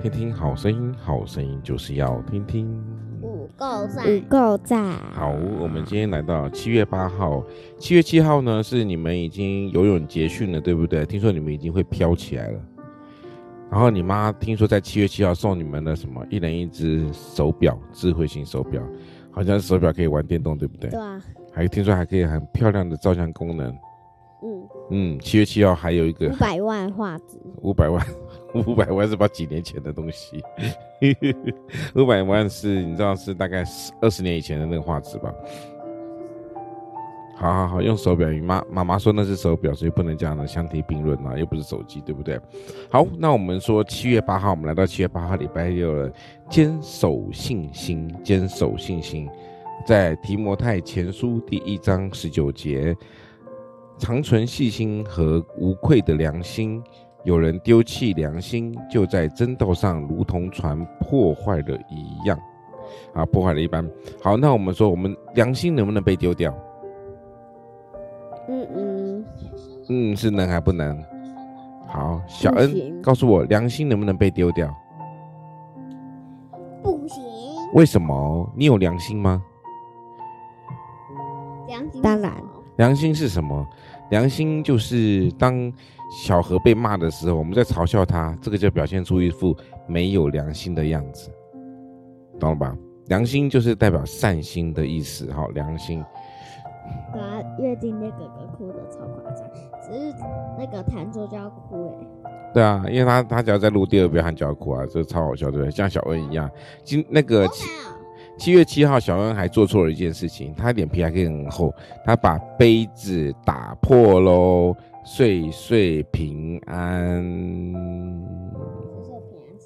听听好声音，好声音就是要听听。五够赞，五够赞。好，我们今天来到七月八号，七月七号呢是你们已经游泳结训了，对不对？听说你们已经会飘起来了。然后你妈听说在七月七号送你们的什么？一人一只手表，智慧型手表，好像手表可以玩电动，对不对？对啊。还听说还可以很漂亮的照相功能。嗯嗯，七月七号还有一个五百万画质。五百万，五百万是把几年前的东西。五百万是你知道是大概二十年以前的那个画质吧？好好好，用手表。你妈妈妈说那是手表，所以不能这样的相提并论啊，又不是手机，对不对？好，那我们说七月八号，我们来到七月八号礼拜六了。坚守信心，坚守信心，在提摩太前书第一章十九节，常存细心和无愧的良心。有人丢弃良心，就在真道上如同船破坏了一样，啊，破坏了一般。好，那我们说，我们良心能不能被丢掉？嗯嗯嗯，是能还不能？好，小恩告诉我，良心能不能被丢掉？不行。为什么？你有良心吗？良心当然。良心是什么？良心就是当小何被骂的时候，我们在嘲笑他，这个就表现出一副没有良心的样子，懂了吧？良心就是代表善心的意思，哈，良心。对啊，月经那哥哥哭的超夸张，只是那个弹奏就要哭哎。对啊，因为他他只要在录第二遍，他就要哭啊，这超好笑，对不对？像小恩一样，今那个七月七号，小恩还做错了一件事情，他脸皮还可以很厚，他把杯子打破喽，岁岁平安。岁岁平安？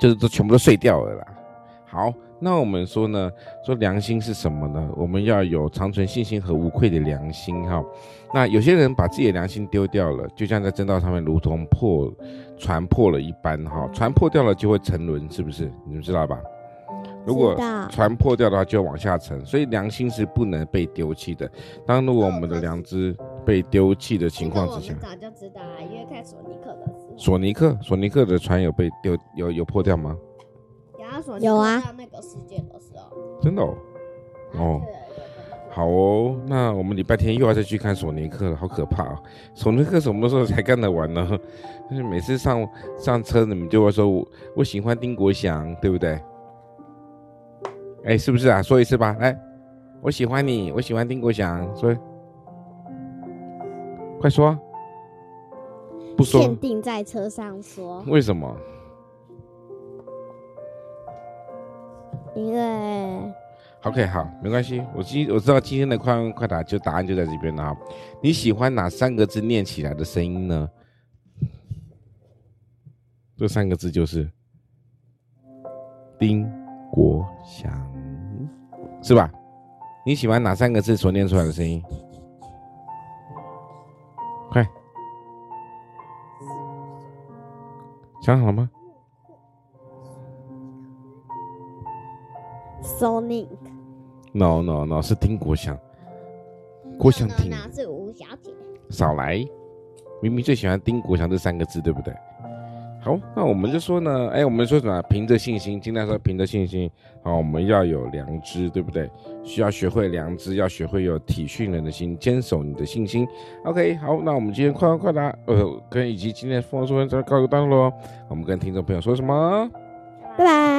就是都全部都碎掉了啦。好。那我们说呢？说良心是什么呢？我们要有长存信心和无愧的良心哈。那有些人把自己的良心丢掉了，就像在正道上面如同破船破了一般哈。船破掉了就会沉沦，是不是？你们知道吧？如果船破掉的话，就往下沉。所以良心是不能被丢弃的。当如果我们的良知被丢弃的情况之下，早就知道啊，因为看索尼克的时候。索尼克，索尼克的船有被丢有有破掉吗？有啊，那个世界的时候，真的哦，哦，好哦，那我们礼拜天又要再去看索尼克了，好可怕啊！索尼克什么时候才干得完呢？但 是每次上上车，你们就会说我我喜欢丁国祥，对不对？哎，是不是啊？说一次吧，来，我喜欢你，我喜欢丁国祥，说，快说，不说，限定在车上说，为什么？因为，OK，好，没关系。我今我知道今天的快问快答就答案就在这边了哈。你喜欢哪三个字念起来的声音呢？这三个字就是丁国祥，是吧？你喜欢哪三个字所念出来的声音？快，想好了吗？Sonic，No No No，是丁国祥，国祥听。是吴小姐。少来，明明最喜欢丁国祥这三个字，对不对？好，那我们就说呢，哎，我们说什么？凭着信心，尽量说凭着信心。好，我们要有良知，对不对？需要学会良知，要学会有体恤人的心，坚守你的信心。OK，好，那我们今天快问快答，呃，跟以及今天的丰收文章告一个段落。我们跟听众朋友说什么？拜拜。